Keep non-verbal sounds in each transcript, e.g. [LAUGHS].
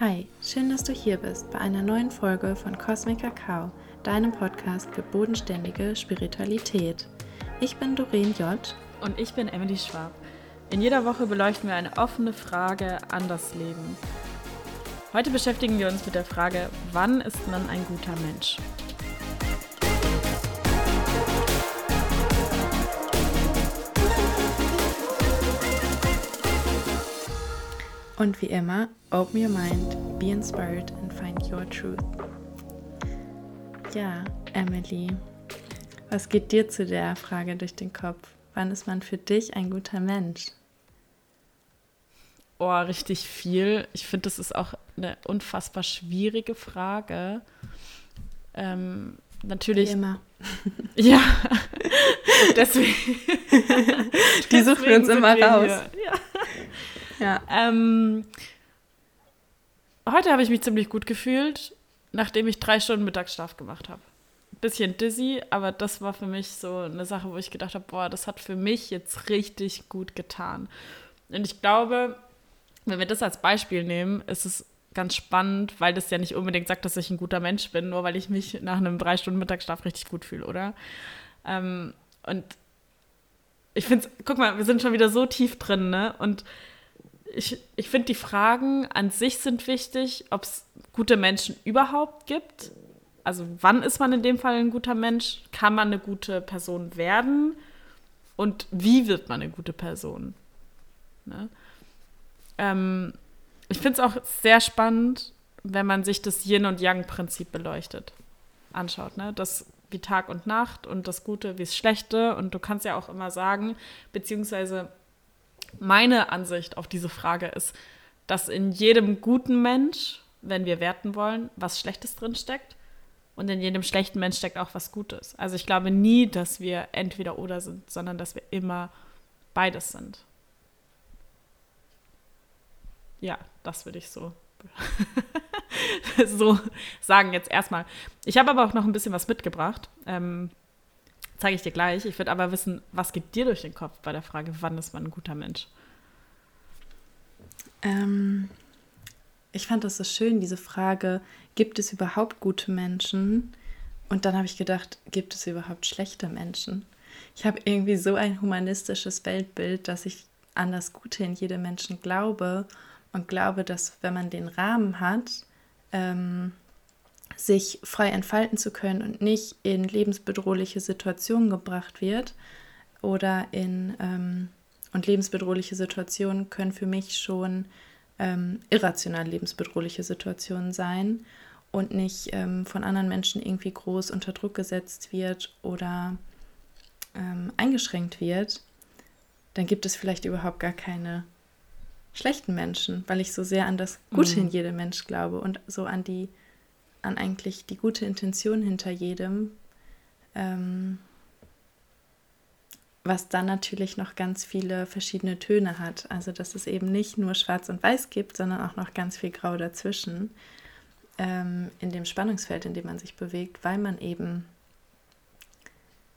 Hi, schön, dass du hier bist bei einer neuen Folge von Cosmic Kakao, deinem Podcast für bodenständige Spiritualität. Ich bin Doreen J. Und ich bin Emily Schwab. In jeder Woche beleuchten wir eine offene Frage an das Leben. Heute beschäftigen wir uns mit der Frage, wann ist man ein guter Mensch? Und wie immer, open your mind, be inspired and find your truth. Ja, Emily, was geht dir zu der Frage durch den Kopf? Wann ist man für dich ein guter Mensch? Oh, richtig viel. Ich finde, das ist auch eine unfassbar schwierige Frage. Ähm, natürlich. Wie immer. [LAUGHS] Ja. [LAUGHS] deswegen. Die suchen wir uns immer raus. Ja. Ja. Ähm, heute habe ich mich ziemlich gut gefühlt, nachdem ich drei Stunden Mittagsschlaf gemacht habe. Bisschen dizzy, aber das war für mich so eine Sache, wo ich gedacht habe, boah, das hat für mich jetzt richtig gut getan. Und ich glaube, wenn wir das als Beispiel nehmen, ist es ganz spannend, weil das ja nicht unbedingt sagt, dass ich ein guter Mensch bin, nur weil ich mich nach einem drei Stunden Mittagsschlaf richtig gut fühle, oder? Ähm, und ich finde, guck mal, wir sind schon wieder so tief drin, ne? Und ich, ich finde, die Fragen an sich sind wichtig, ob es gute Menschen überhaupt gibt. Also wann ist man in dem Fall ein guter Mensch? Kann man eine gute Person werden? Und wie wird man eine gute Person? Ne? Ähm, ich finde es auch sehr spannend, wenn man sich das Yin- und Yang-Prinzip beleuchtet, anschaut. Ne? Das wie Tag und Nacht und das Gute wie das Schlechte. Und du kannst ja auch immer sagen, beziehungsweise meine Ansicht auf diese Frage ist, dass in jedem guten Mensch, wenn wir werten wollen, was Schlechtes drin steckt. Und in jedem schlechten Mensch steckt auch was Gutes. Also ich glaube nie, dass wir entweder oder sind, sondern dass wir immer beides sind. Ja, das würde ich so, [LAUGHS] so sagen jetzt erstmal. Ich habe aber auch noch ein bisschen was mitgebracht. Ähm, Zeige ich dir gleich. Ich würde aber wissen, was geht dir durch den Kopf bei der Frage, wann ist man ein guter Mensch? Ähm, ich fand das so schön, diese Frage, gibt es überhaupt gute Menschen? Und dann habe ich gedacht, gibt es überhaupt schlechte Menschen? Ich habe irgendwie so ein humanistisches Weltbild, dass ich an das Gute in jedem Menschen glaube und glaube, dass wenn man den Rahmen hat, ähm, sich frei entfalten zu können und nicht in lebensbedrohliche Situationen gebracht wird oder in ähm, und lebensbedrohliche Situationen können für mich schon ähm, irrational lebensbedrohliche Situationen sein und nicht ähm, von anderen Menschen irgendwie groß unter Druck gesetzt wird oder ähm, eingeschränkt wird, dann gibt es vielleicht überhaupt gar keine schlechten Menschen, weil ich so sehr an das Gute mhm. in jedem Mensch glaube und so an die an eigentlich die gute Intention hinter jedem, ähm, was dann natürlich noch ganz viele verschiedene Töne hat. Also dass es eben nicht nur schwarz und weiß gibt, sondern auch noch ganz viel Grau dazwischen ähm, in dem Spannungsfeld, in dem man sich bewegt, weil man eben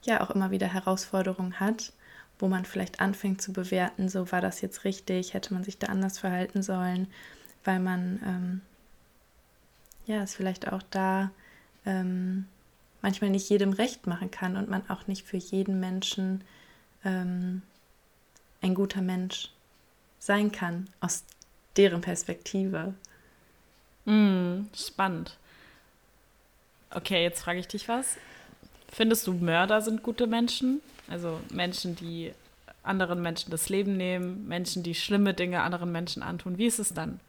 ja auch immer wieder Herausforderungen hat, wo man vielleicht anfängt zu bewerten, so war das jetzt richtig, hätte man sich da anders verhalten sollen, weil man ähm, ja, es vielleicht auch da ähm, manchmal nicht jedem recht machen kann und man auch nicht für jeden Menschen ähm, ein guter Mensch sein kann, aus deren Perspektive. Mm, spannend. Okay, jetzt frage ich dich was. Findest du, Mörder sind gute Menschen? Also Menschen, die anderen Menschen das Leben nehmen, Menschen, die schlimme Dinge anderen Menschen antun. Wie ist es dann?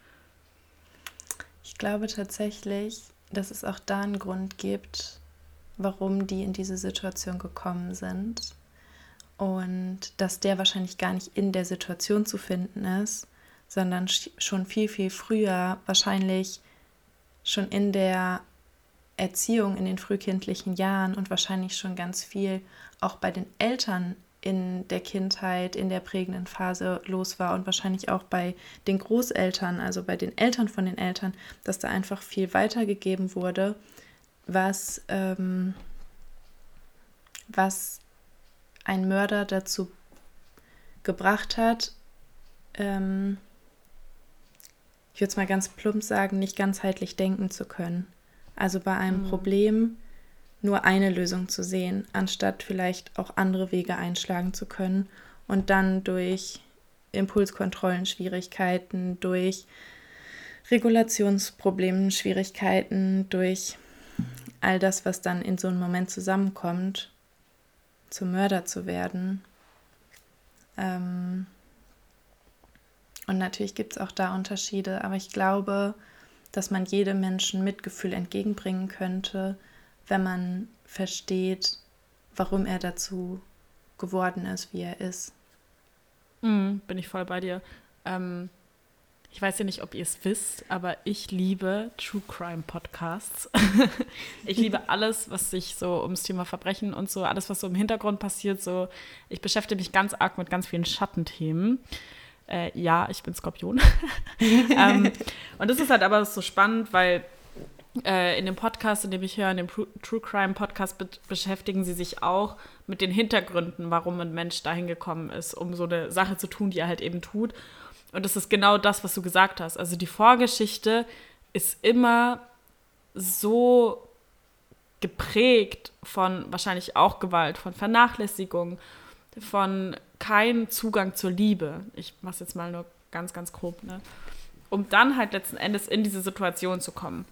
Ich glaube tatsächlich, dass es auch da einen Grund gibt, warum die in diese Situation gekommen sind. Und dass der wahrscheinlich gar nicht in der Situation zu finden ist, sondern schon viel, viel früher, wahrscheinlich schon in der Erziehung in den frühkindlichen Jahren und wahrscheinlich schon ganz viel auch bei den Eltern in der Kindheit, in der prägenden Phase los war und wahrscheinlich auch bei den Großeltern, also bei den Eltern von den Eltern, dass da einfach viel weitergegeben wurde, was, ähm, was ein Mörder dazu gebracht hat, ähm, ich würde es mal ganz plump sagen, nicht ganzheitlich denken zu können. Also bei einem mhm. Problem nur eine Lösung zu sehen, anstatt vielleicht auch andere Wege einschlagen zu können und dann durch Impulskontrollen Schwierigkeiten, durch Regulationsproblemen Schwierigkeiten, durch all das, was dann in so einem Moment zusammenkommt, zum Mörder zu werden. Ähm und natürlich gibt es auch da Unterschiede, aber ich glaube, dass man jedem Menschen Mitgefühl entgegenbringen könnte, wenn man versteht, warum er dazu geworden ist, wie er ist. Mm, bin ich voll bei dir. Ähm, ich weiß ja nicht, ob ihr es wisst, aber ich liebe True Crime Podcasts. [LAUGHS] ich liebe alles, was sich so ums Thema Verbrechen und so, alles, was so im Hintergrund passiert. So, ich beschäftige mich ganz arg mit ganz vielen Schattenthemen. Äh, ja, ich bin Skorpion. [LAUGHS] ähm, und das ist halt aber so spannend, weil in dem Podcast, in dem ich höre, in dem True Crime Podcast, be beschäftigen sie sich auch mit den Hintergründen, warum ein Mensch dahin gekommen ist, um so eine Sache zu tun, die er halt eben tut. Und das ist genau das, was du gesagt hast. Also die Vorgeschichte ist immer so geprägt von wahrscheinlich auch Gewalt, von Vernachlässigung, von kein Zugang zur Liebe. Ich mache es jetzt mal nur ganz, ganz grob, ne? Um dann halt letzten Endes in diese Situation zu kommen.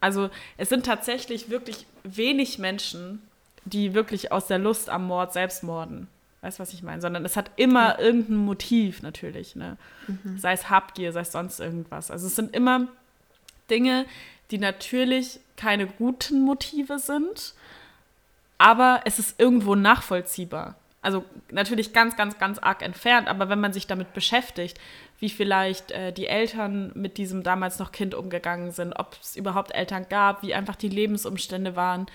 Also es sind tatsächlich wirklich wenig Menschen, die wirklich aus der Lust am Mord selbst morden. Weißt du, was ich meine? Sondern es hat immer ja. irgendein Motiv natürlich. Ne? Mhm. Sei es Habgier, sei es sonst irgendwas. Also es sind immer Dinge, die natürlich keine guten Motive sind, aber es ist irgendwo nachvollziehbar. Also natürlich ganz, ganz, ganz arg entfernt, aber wenn man sich damit beschäftigt, wie vielleicht äh, die Eltern mit diesem damals noch Kind umgegangen sind, ob es überhaupt Eltern gab, wie einfach die Lebensumstände waren,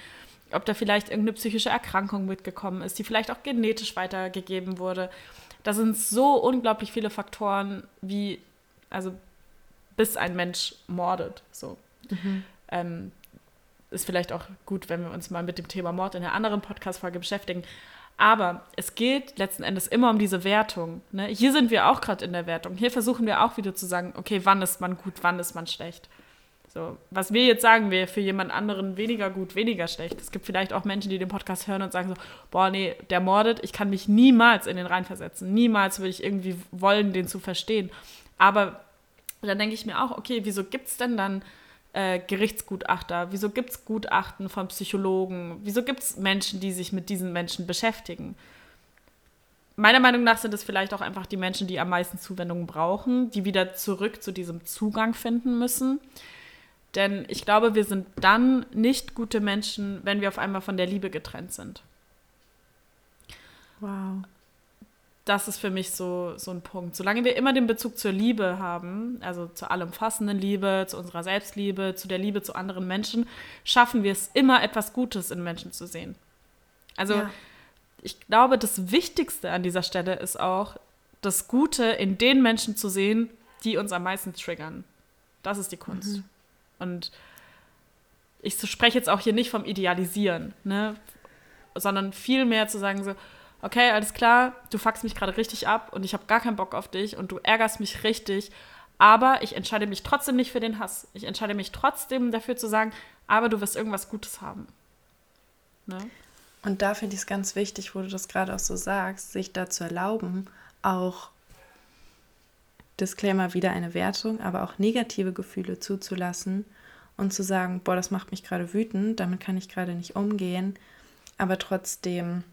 ob da vielleicht irgendeine psychische Erkrankung mitgekommen ist, die vielleicht auch genetisch weitergegeben wurde. Da sind so unglaublich viele Faktoren, wie, also bis ein Mensch mordet. So. Mhm. Ähm, ist vielleicht auch gut, wenn wir uns mal mit dem Thema Mord in einer anderen Podcast-Folge beschäftigen. Aber es geht letzten Endes immer um diese Wertung. Ne? Hier sind wir auch gerade in der Wertung. Hier versuchen wir auch wieder zu sagen, okay, wann ist man gut, wann ist man schlecht. So, was wir jetzt sagen, wäre für jemand anderen weniger gut, weniger schlecht. Es gibt vielleicht auch Menschen, die den Podcast hören und sagen so, boah, nee, der mordet, ich kann mich niemals in den reinversetzen. Niemals würde ich irgendwie wollen, den zu verstehen. Aber dann denke ich mir auch, okay, wieso gibt es denn dann äh, Gerichtsgutachter? Wieso gibt es Gutachten von Psychologen? Wieso gibt es Menschen, die sich mit diesen Menschen beschäftigen? Meiner Meinung nach sind es vielleicht auch einfach die Menschen, die am meisten Zuwendungen brauchen, die wieder zurück zu diesem Zugang finden müssen. Denn ich glaube, wir sind dann nicht gute Menschen, wenn wir auf einmal von der Liebe getrennt sind. Wow das ist für mich so, so ein Punkt. Solange wir immer den Bezug zur Liebe haben, also zur allumfassenden Liebe, zu unserer Selbstliebe, zu der Liebe zu anderen Menschen, schaffen wir es immer, etwas Gutes in Menschen zu sehen. Also ja. ich glaube, das Wichtigste an dieser Stelle ist auch, das Gute in den Menschen zu sehen, die uns am meisten triggern. Das ist die Kunst. Mhm. Und ich spreche jetzt auch hier nicht vom Idealisieren, ne? sondern vielmehr zu sagen so, okay, alles klar, du fuckst mich gerade richtig ab und ich habe gar keinen Bock auf dich und du ärgerst mich richtig, aber ich entscheide mich trotzdem nicht für den Hass. Ich entscheide mich trotzdem dafür zu sagen, aber du wirst irgendwas Gutes haben. Ne? Und da finde ich es ganz wichtig, wo du das gerade auch so sagst, sich da zu erlauben, auch Disclaimer wieder eine Wertung, aber auch negative Gefühle zuzulassen und zu sagen, boah, das macht mich gerade wütend, damit kann ich gerade nicht umgehen, aber trotzdem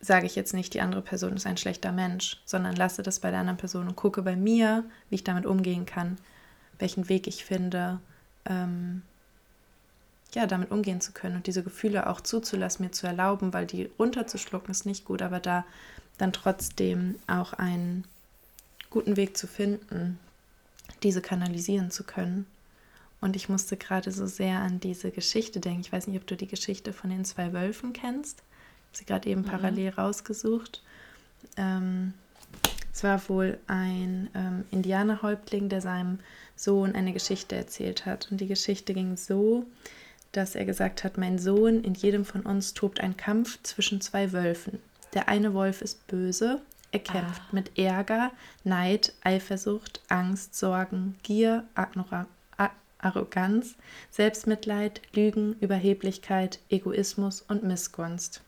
sage ich jetzt nicht, die andere Person ist ein schlechter Mensch, sondern lasse das bei der anderen Person und gucke bei mir, wie ich damit umgehen kann, welchen Weg ich finde, ähm, ja, damit umgehen zu können und diese Gefühle auch zuzulassen, mir zu erlauben, weil die runterzuschlucken ist nicht gut, aber da dann trotzdem auch einen guten Weg zu finden, diese kanalisieren zu können. Und ich musste gerade so sehr an diese Geschichte denken. Ich weiß nicht, ob du die Geschichte von den zwei Wölfen kennst sie gerade eben mhm. parallel rausgesucht. Ähm, es war wohl ein ähm, Indianerhäuptling, der seinem Sohn eine Geschichte erzählt hat. Und die Geschichte ging so, dass er gesagt hat, mein Sohn, in jedem von uns tobt ein Kampf zwischen zwei Wölfen. Der eine Wolf ist böse, Er kämpft ah. mit Ärger, Neid, Eifersucht, Angst, Sorgen, Gier, Agnora Arroganz, Selbstmitleid, Lügen, Überheblichkeit, Egoismus und Missgunst.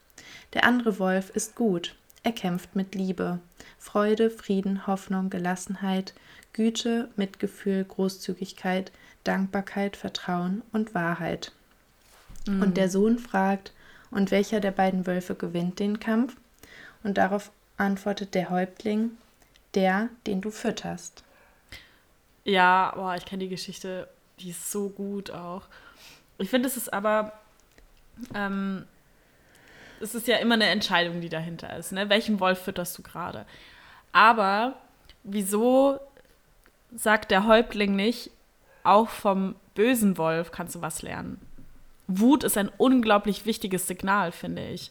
Der andere Wolf ist gut. Er kämpft mit Liebe, Freude, Frieden, Hoffnung, Gelassenheit, Güte, Mitgefühl, Großzügigkeit, Dankbarkeit, Vertrauen und Wahrheit. Mhm. Und der Sohn fragt, und welcher der beiden Wölfe gewinnt den Kampf? Und darauf antwortet der Häuptling, der, den du fütterst. Ja, boah, ich kenne die Geschichte, die ist so gut auch. Ich finde, es ist aber, ähm, es ist ja immer eine Entscheidung, die dahinter ist. Ne? Welchen Wolf fütterst du gerade? Aber wieso sagt der Häuptling nicht, auch vom bösen Wolf kannst du was lernen? Wut ist ein unglaublich wichtiges Signal, finde ich.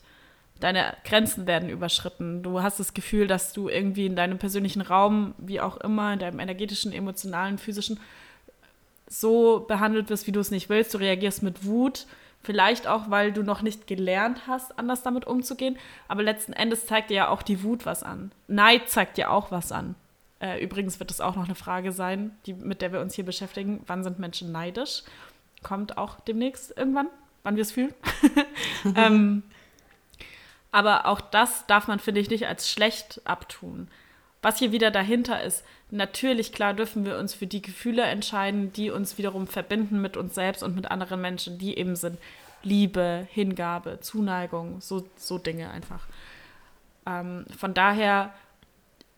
Deine Grenzen werden überschritten. Du hast das Gefühl, dass du irgendwie in deinem persönlichen Raum, wie auch immer, in deinem energetischen, emotionalen, physischen, so behandelt wirst, wie du es nicht willst. Du reagierst mit Wut, vielleicht auch, weil du noch nicht gelernt hast, anders damit umzugehen. Aber letzten Endes zeigt dir ja auch die Wut was an. Neid zeigt dir auch was an. Äh, übrigens wird das auch noch eine Frage sein, die, mit der wir uns hier beschäftigen. Wann sind Menschen neidisch? Kommt auch demnächst irgendwann, wann wir es fühlen. [LAUGHS] ähm, aber auch das darf man, finde ich, nicht als schlecht abtun. Was hier wieder dahinter ist, natürlich, klar, dürfen wir uns für die Gefühle entscheiden, die uns wiederum verbinden mit uns selbst und mit anderen Menschen, die eben sind Liebe, Hingabe, Zuneigung, so, so Dinge einfach. Ähm, von daher,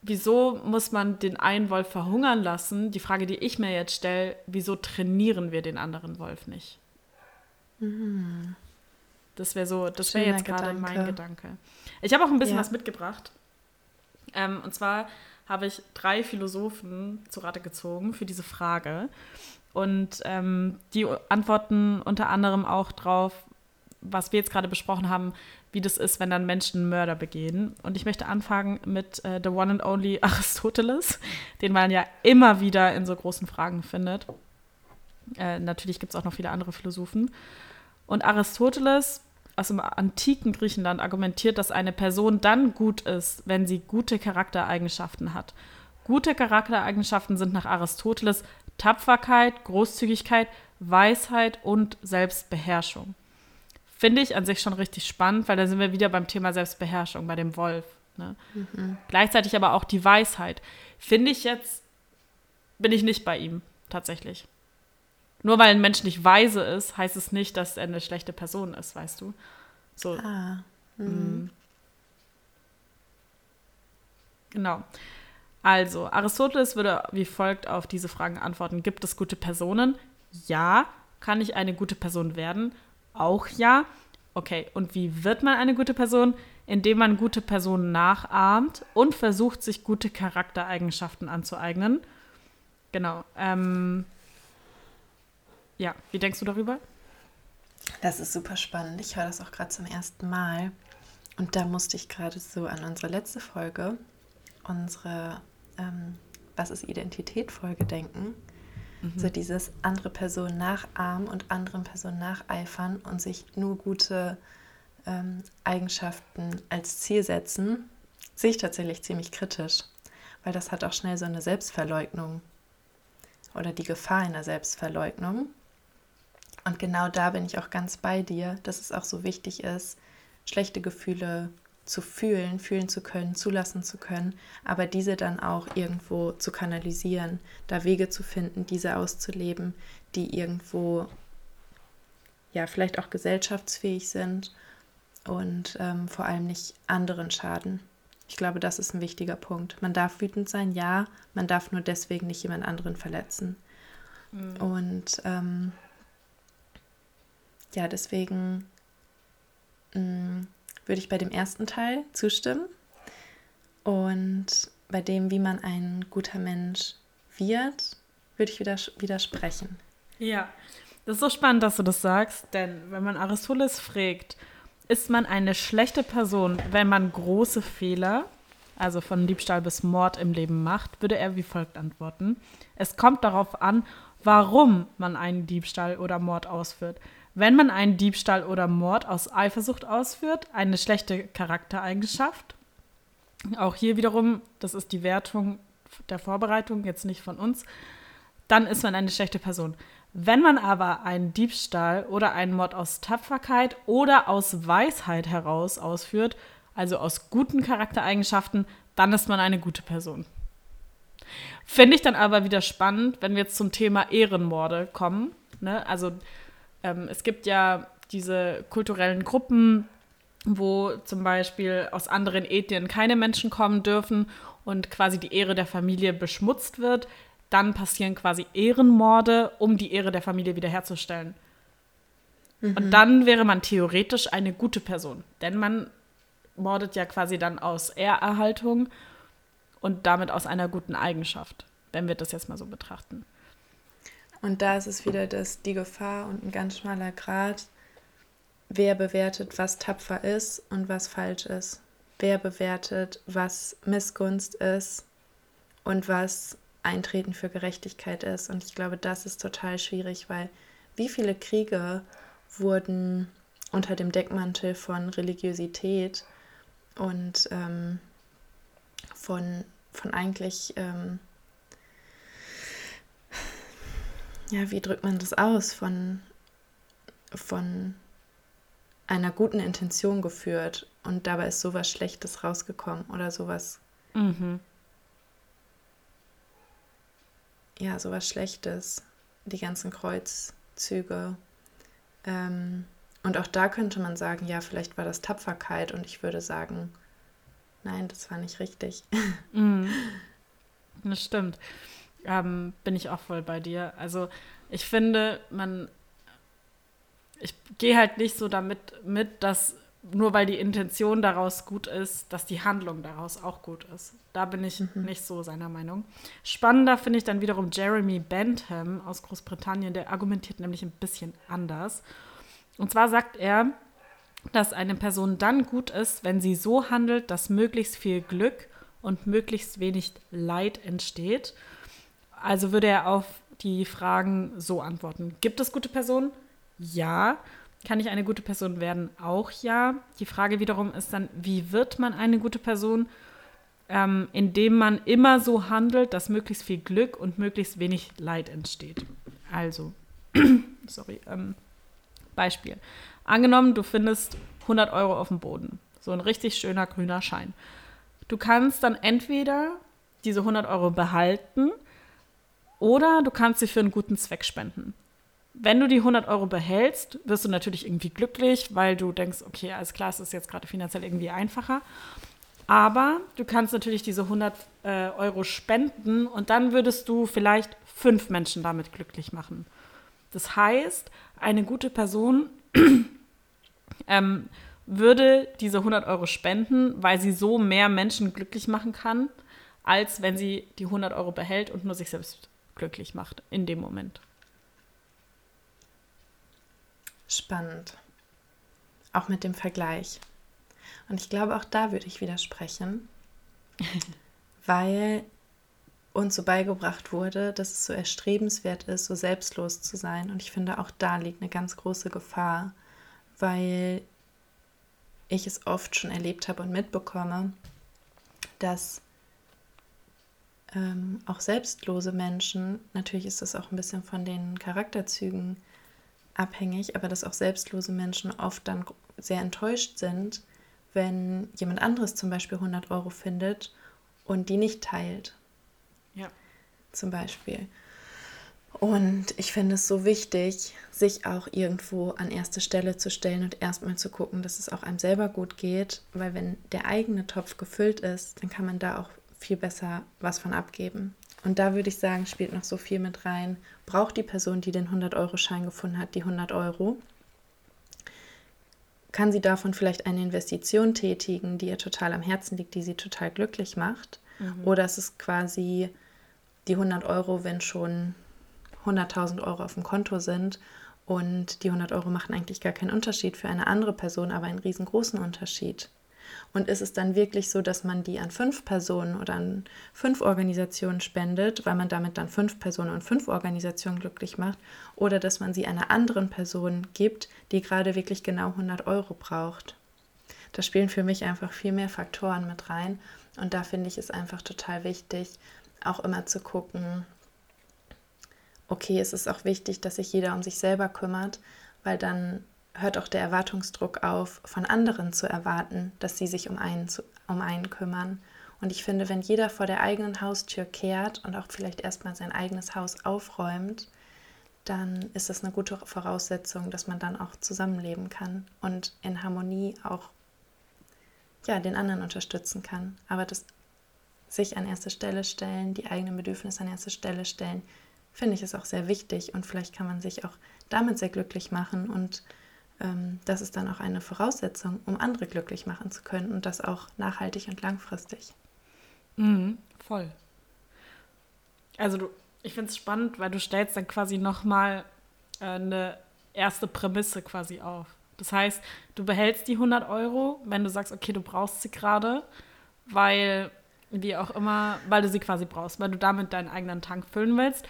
wieso muss man den einen Wolf verhungern lassen? Die Frage, die ich mir jetzt stelle, wieso trainieren wir den anderen Wolf nicht? Mhm. Das wäre so, das wäre jetzt gerade mein Gedanke. Ich habe auch ein bisschen ja. was mitgebracht. Ähm, und zwar habe ich drei Philosophen zu Rate gezogen für diese Frage. Und ähm, die antworten unter anderem auch drauf, was wir jetzt gerade besprochen haben, wie das ist, wenn dann Menschen Mörder begehen. Und ich möchte anfangen mit äh, The One and Only [LAUGHS] Aristoteles, den man ja immer wieder in so großen Fragen findet. Äh, natürlich gibt es auch noch viele andere Philosophen. Und Aristoteles aus dem antiken Griechenland argumentiert, dass eine Person dann gut ist, wenn sie gute Charaktereigenschaften hat. Gute Charaktereigenschaften sind nach Aristoteles Tapferkeit, Großzügigkeit, Weisheit und Selbstbeherrschung. Finde ich an sich schon richtig spannend, weil da sind wir wieder beim Thema Selbstbeherrschung, bei dem Wolf. Ne? Mhm. Gleichzeitig aber auch die Weisheit. Finde ich jetzt, bin ich nicht bei ihm, tatsächlich. Nur weil ein Mensch nicht weise ist, heißt es nicht, dass er eine schlechte Person ist, weißt du? So. Ah. Mhm. Mm. Genau. Also, Aristoteles würde wie folgt auf diese Fragen antworten. Gibt es gute Personen? Ja. Kann ich eine gute Person werden? Auch ja. Okay, und wie wird man eine gute Person? Indem man gute Personen nachahmt und versucht, sich gute Charaktereigenschaften anzueignen. Genau. Ähm, ja, wie denkst du darüber? Das ist super spannend. Ich höre das auch gerade zum ersten Mal. Und da musste ich gerade so an unsere letzte Folge, unsere ähm, Was ist Identität-Folge denken. Mhm. So dieses andere Personen nachahmen und anderen Personen nacheifern und sich nur gute ähm, Eigenschaften als Ziel setzen, sehe ich tatsächlich ziemlich kritisch, weil das hat auch schnell so eine Selbstverleugnung oder die Gefahr einer Selbstverleugnung. Und genau da bin ich auch ganz bei dir, dass es auch so wichtig ist, schlechte Gefühle zu fühlen, fühlen zu können, zulassen zu können, aber diese dann auch irgendwo zu kanalisieren, da Wege zu finden, diese auszuleben, die irgendwo ja vielleicht auch gesellschaftsfähig sind und ähm, vor allem nicht anderen schaden. Ich glaube, das ist ein wichtiger Punkt. Man darf wütend sein, ja, man darf nur deswegen nicht jemand anderen verletzen. Mhm. Und ähm, ja, deswegen mh, mm, würde ich bei dem ersten Teil zustimmen. Und bei dem, wie man ein guter Mensch wird, würde ich wieder widersprechen. Ja, das ist so spannend, dass du das sagst, denn wenn man Aristoteles fragt, ist man eine schlechte Person, wenn man große Fehler, also von Diebstahl bis Mord im Leben macht, würde er wie folgt antworten. Es kommt darauf an, warum man einen Diebstahl oder Mord ausführt. Wenn man einen Diebstahl oder Mord aus Eifersucht ausführt, eine schlechte Charaktereigenschaft, auch hier wiederum, das ist die Wertung der Vorbereitung, jetzt nicht von uns, dann ist man eine schlechte Person. Wenn man aber einen Diebstahl oder einen Mord aus Tapferkeit oder aus Weisheit heraus ausführt, also aus guten Charaktereigenschaften, dann ist man eine gute Person. Finde ich dann aber wieder spannend, wenn wir jetzt zum Thema Ehrenmorde kommen. Ne? Also ähm, es gibt ja diese kulturellen Gruppen, wo zum Beispiel aus anderen Ethnien keine Menschen kommen dürfen und quasi die Ehre der Familie beschmutzt wird. Dann passieren quasi Ehrenmorde, um die Ehre der Familie wiederherzustellen. Mhm. Und dann wäre man theoretisch eine gute Person, denn man mordet ja quasi dann aus Ehrerhaltung und damit aus einer guten Eigenschaft, wenn wir das jetzt mal so betrachten. Und da ist es wieder das, die Gefahr und ein ganz schmaler Grad, wer bewertet, was tapfer ist und was falsch ist. Wer bewertet, was Missgunst ist und was Eintreten für Gerechtigkeit ist. Und ich glaube, das ist total schwierig, weil wie viele Kriege wurden unter dem Deckmantel von Religiosität und ähm, von, von eigentlich, ähm, ja, wie drückt man das aus? Von, von einer guten Intention geführt und dabei ist sowas Schlechtes rausgekommen oder sowas. Mhm. Ja, sowas Schlechtes. Die ganzen Kreuzzüge. Ähm, und auch da könnte man sagen, ja, vielleicht war das Tapferkeit und ich würde sagen, nein, das war nicht richtig. [LAUGHS] Mhm. Das stimmt. Ähm, bin ich auch voll bei dir. Also ich finde, man ich gehe halt nicht so damit mit, dass nur weil die Intention daraus gut ist, dass die Handlung daraus auch gut ist. Da bin ich mhm. nicht so seiner Meinung. Spannender finde ich dann wiederum Jeremy Bentham aus Großbritannien, der argumentiert nämlich ein bisschen anders. Und zwar sagt er, dass eine Person dann gut ist, wenn sie so handelt, dass möglichst viel Glück und möglichst wenig Leid entsteht. Also würde er auf die Fragen so antworten. Gibt es gute Personen? Ja. Kann ich eine gute Person werden? Auch ja. Die Frage wiederum ist dann, wie wird man eine gute Person? Ähm, indem man immer so handelt, dass möglichst viel Glück und möglichst wenig Leid entsteht. Also, [CLEARS THROAT] sorry, ähm, Beispiel. Angenommen, du findest 100 Euro auf dem Boden. So ein richtig schöner grüner Schein. Du kannst dann entweder diese 100 Euro behalten oder du kannst sie für einen guten Zweck spenden wenn du die 100 Euro behältst, wirst du natürlich irgendwie glücklich, weil du denkst, okay, alles klar, es ist jetzt gerade finanziell irgendwie einfacher. Aber du kannst natürlich diese 100 äh, Euro spenden und dann würdest du vielleicht fünf Menschen damit glücklich machen. Das heißt, eine gute Person [CLEARS THROAT] ähm, würde diese 100 Euro spenden, weil sie so mehr Menschen glücklich machen kann, als wenn sie die 100 Euro behält und nur sich selbst glücklich macht in dem Moment. Spannend. Auch mit dem Vergleich. Und ich glaube, auch da würde ich widersprechen, [LAUGHS] weil uns so beigebracht wurde, dass es so erstrebenswert ist, so selbstlos zu sein. Und ich finde, auch da liegt eine ganz große Gefahr, weil ich es oft schon erlebt habe und mitbekomme, dass ähm, auch selbstlose Menschen, natürlich ist das auch ein bisschen von den Charakterzügen abhängig, aber dass auch selbstlose Menschen oft dann sehr enttäuscht sind, wenn jemand anderes zum Beispiel 100 Euro findet und die nicht teilt. Ja. Zum Beispiel. Und ich finde es so wichtig, sich auch irgendwo an erste Stelle zu stellen und erstmal zu gucken, dass es auch einem selber gut geht, weil wenn der eigene Topf gefüllt ist, dann kann man da auch viel besser was von abgeben. Und da würde ich sagen, spielt noch so viel mit rein. Braucht die Person, die den 100-Euro-Schein gefunden hat, die 100 Euro? Kann sie davon vielleicht eine Investition tätigen, die ihr total am Herzen liegt, die sie total glücklich macht? Mhm. Oder ist es quasi die 100 Euro, wenn schon 100.000 Euro auf dem Konto sind und die 100 Euro machen eigentlich gar keinen Unterschied für eine andere Person, aber einen riesengroßen Unterschied? Und ist es dann wirklich so, dass man die an fünf Personen oder an fünf Organisationen spendet, weil man damit dann fünf Personen und fünf Organisationen glücklich macht? Oder dass man sie einer anderen Person gibt, die gerade wirklich genau 100 Euro braucht? Da spielen für mich einfach viel mehr Faktoren mit rein. Und da finde ich es einfach total wichtig, auch immer zu gucken, okay, es ist auch wichtig, dass sich jeder um sich selber kümmert, weil dann hört auch der Erwartungsdruck auf, von anderen zu erwarten, dass sie sich um einen, um einen kümmern. Und ich finde, wenn jeder vor der eigenen Haustür kehrt und auch vielleicht erstmal sein eigenes Haus aufräumt, dann ist das eine gute Voraussetzung, dass man dann auch zusammenleben kann und in Harmonie auch ja, den anderen unterstützen kann. Aber das sich an erste Stelle stellen, die eigenen Bedürfnisse an erste Stelle stellen, finde ich ist auch sehr wichtig und vielleicht kann man sich auch damit sehr glücklich machen und das ist dann auch eine Voraussetzung, um andere glücklich machen zu können und das auch nachhaltig und langfristig. Mhm, voll. Also du, ich finde es spannend, weil du stellst dann quasi nochmal äh, eine erste Prämisse quasi auf. Das heißt, du behältst die 100 Euro, wenn du sagst, okay, du brauchst sie gerade, weil, wie auch immer, weil du sie quasi brauchst, weil du damit deinen eigenen Tank füllen willst.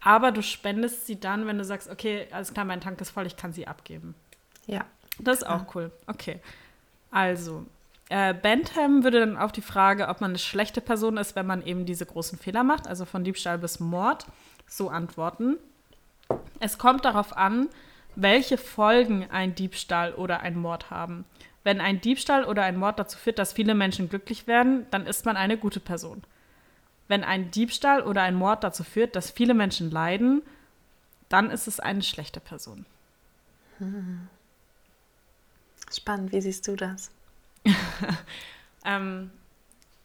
Aber du spendest sie dann, wenn du sagst, okay, alles klar, mein Tank ist voll, ich kann sie abgeben. Ja. Das ist auch cool. Okay. Also, äh, Bentham würde dann auf die Frage, ob man eine schlechte Person ist, wenn man eben diese großen Fehler macht, also von Diebstahl bis Mord, so antworten. Es kommt darauf an, welche Folgen ein Diebstahl oder ein Mord haben. Wenn ein Diebstahl oder ein Mord dazu führt, dass viele Menschen glücklich werden, dann ist man eine gute Person. Wenn ein Diebstahl oder ein Mord dazu führt, dass viele Menschen leiden, dann ist es eine schlechte Person. Hm. Spannend, wie siehst du das? [LAUGHS] ähm,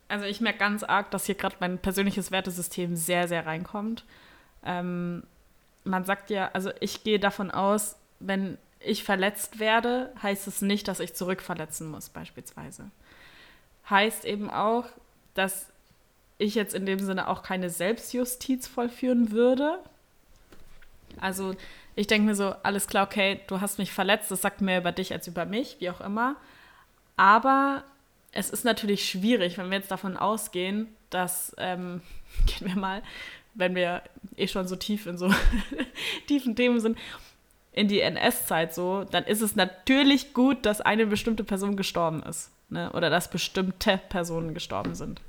also ich merke ganz arg, dass hier gerade mein persönliches Wertesystem sehr, sehr reinkommt. Ähm, man sagt ja, also ich gehe davon aus, wenn ich verletzt werde, heißt es nicht, dass ich zurückverletzen muss, beispielsweise. Heißt eben auch, dass ich jetzt in dem Sinne auch keine Selbstjustiz vollführen würde. Also ich denke mir so, alles klar, okay, du hast mich verletzt, das sagt mehr über dich als über mich, wie auch immer. Aber es ist natürlich schwierig, wenn wir jetzt davon ausgehen, dass, ähm, [LAUGHS] gehen wir mal, wenn wir eh schon so tief in so [LAUGHS] tiefen Themen sind, in die NS-Zeit so, dann ist es natürlich gut, dass eine bestimmte Person gestorben ist. Ne? Oder dass bestimmte Personen gestorben sind.